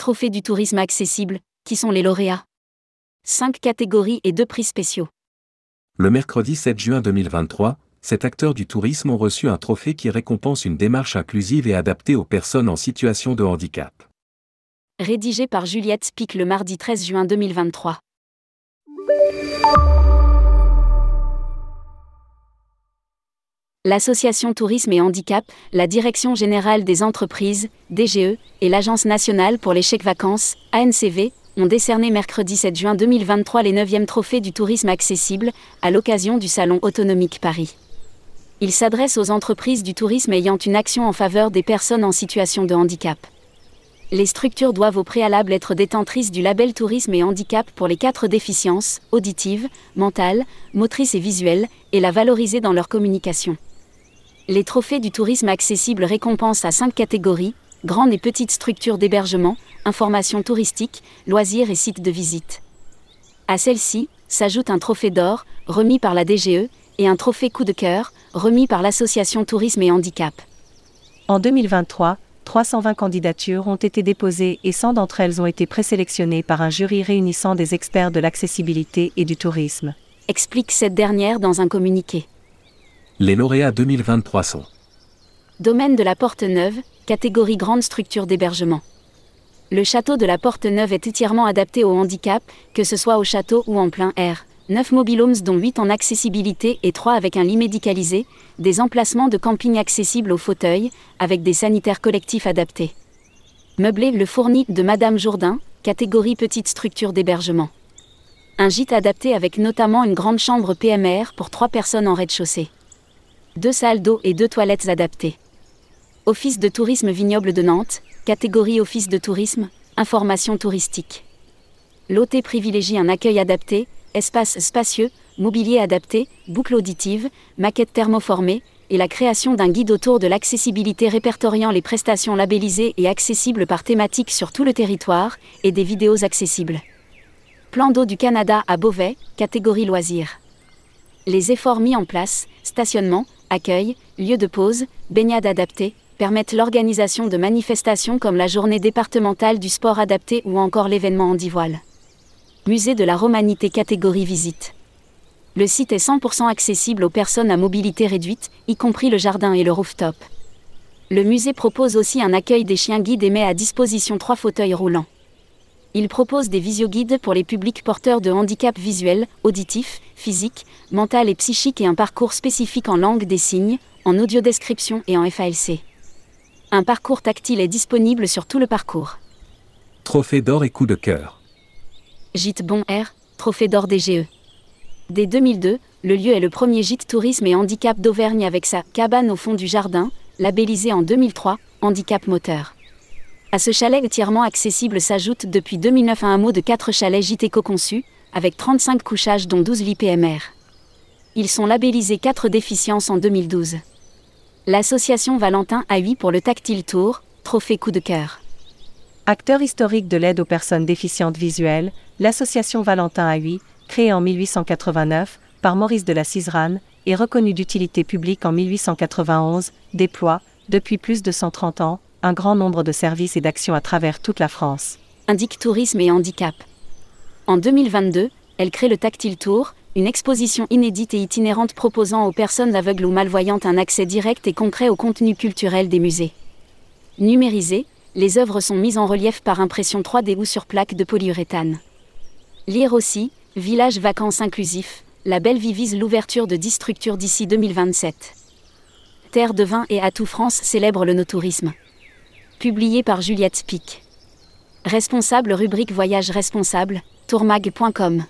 Trophée du tourisme accessible, qui sont les lauréats Cinq catégories et deux prix spéciaux. Le mercredi 7 juin 2023, sept acteurs du tourisme ont reçu un trophée qui récompense une démarche inclusive et adaptée aux personnes en situation de handicap. Rédigé par Juliette Spic le mardi 13 juin 2023. L'Association Tourisme et Handicap, la Direction générale des entreprises, DGE, et l'Agence nationale pour les chèques vacances, ANCV, ont décerné mercredi 7 juin 2023 les 9e trophées du tourisme accessible, à l'occasion du Salon Autonomique Paris. Il s'adresse aux entreprises du tourisme ayant une action en faveur des personnes en situation de handicap. Les structures doivent au préalable être détentrices du label tourisme et handicap pour les quatre déficiences, auditives, mentales, motrices et visuelles, et la valoriser dans leur communication. Les trophées du tourisme accessible récompensent à cinq catégories grandes et petites structures d'hébergement, informations touristiques, loisirs et sites de visite. À celle-ci, s'ajoute un trophée d'or, remis par la DGE, et un trophée coup de cœur, remis par l'Association Tourisme et Handicap. En 2023, 320 candidatures ont été déposées et 100 d'entre elles ont été présélectionnées par un jury réunissant des experts de l'accessibilité et du tourisme. Explique cette dernière dans un communiqué. Les lauréats 2023 sont Domaine de la Porte Neuve, catégorie grande structure d'hébergement. Le château de la Porte Neuve est entièrement adapté au handicap, que ce soit au château ou en plein air. 9 mobilhomes dont 8 en accessibilité et 3 avec un lit médicalisé, des emplacements de camping accessibles aux fauteuils, avec des sanitaires collectifs adaptés. Meublé le fourni de Madame Jourdain, catégorie petite structure d'hébergement. Un gîte adapté avec notamment une grande chambre PMR pour 3 personnes en rez-de-chaussée deux salles d'eau et deux toilettes adaptées. Office de tourisme vignoble de Nantes, catégorie Office de tourisme, information touristique. L'OT privilégie un accueil adapté, espace spacieux, mobilier adapté, boucle auditive, maquette thermoformée, et la création d'un guide autour de l'accessibilité répertoriant les prestations labellisées et accessibles par thématique sur tout le territoire, et des vidéos accessibles. Plan d'eau du Canada à Beauvais, catégorie loisirs. Les efforts mis en place, stationnement, accueil, lieu de pause, baignade adaptée, permettent l'organisation de manifestations comme la journée départementale du sport adapté ou encore l'événement Handivoile. Musée de la Romanité catégorie visite. Le site est 100% accessible aux personnes à mobilité réduite, y compris le jardin et le rooftop. Le musée propose aussi un accueil des chiens guides et met à disposition trois fauteuils roulants. Il propose des visioguides pour les publics porteurs de handicap visuel, auditif, physique, mental et psychique et un parcours spécifique en langue des signes, en audiodescription et en FALC. Un parcours tactile est disponible sur tout le parcours. Trophée d'or et coup de cœur. Gîte Bon Air, trophée d'or DGE. Dès 2002, le lieu est le premier gîte tourisme et handicap d'Auvergne avec sa cabane au fond du jardin, labellisé en 2003, handicap moteur. À ce chalet entièrement accessible s'ajoute depuis 2009 un hameau de 4 chalets gîtes éco-conçus, avec 35 couchages dont 12 lits PMR. Ils sont labellisés 4 déficiences en 2012. L'association Valentin a 8 pour le Tactile Tour, trophée coup de cœur. Acteur historique de l'aide aux personnes déficientes visuelles, l'association Valentin a 8, créée en 1889 par Maurice de la Ciserane et reconnue d'utilité publique en 1891, déploie, depuis plus de 130 ans, un grand nombre de services et d'actions à travers toute la France. Indique tourisme et handicap. En 2022, elle crée le Tactile Tour, une exposition inédite et itinérante proposant aux personnes aveugles ou malvoyantes un accès direct et concret au contenu culturel des musées. Numérisées, les œuvres sont mises en relief par impression 3D ou sur plaque de polyuréthane. Lire aussi, Village vacances inclusif, la belle vie vise l'ouverture de 10 structures d'ici 2027. Terre de vin et Atout France célèbre le no-tourisme publié par Juliette Pic. Responsable rubrique Voyage responsable, tourmag.com.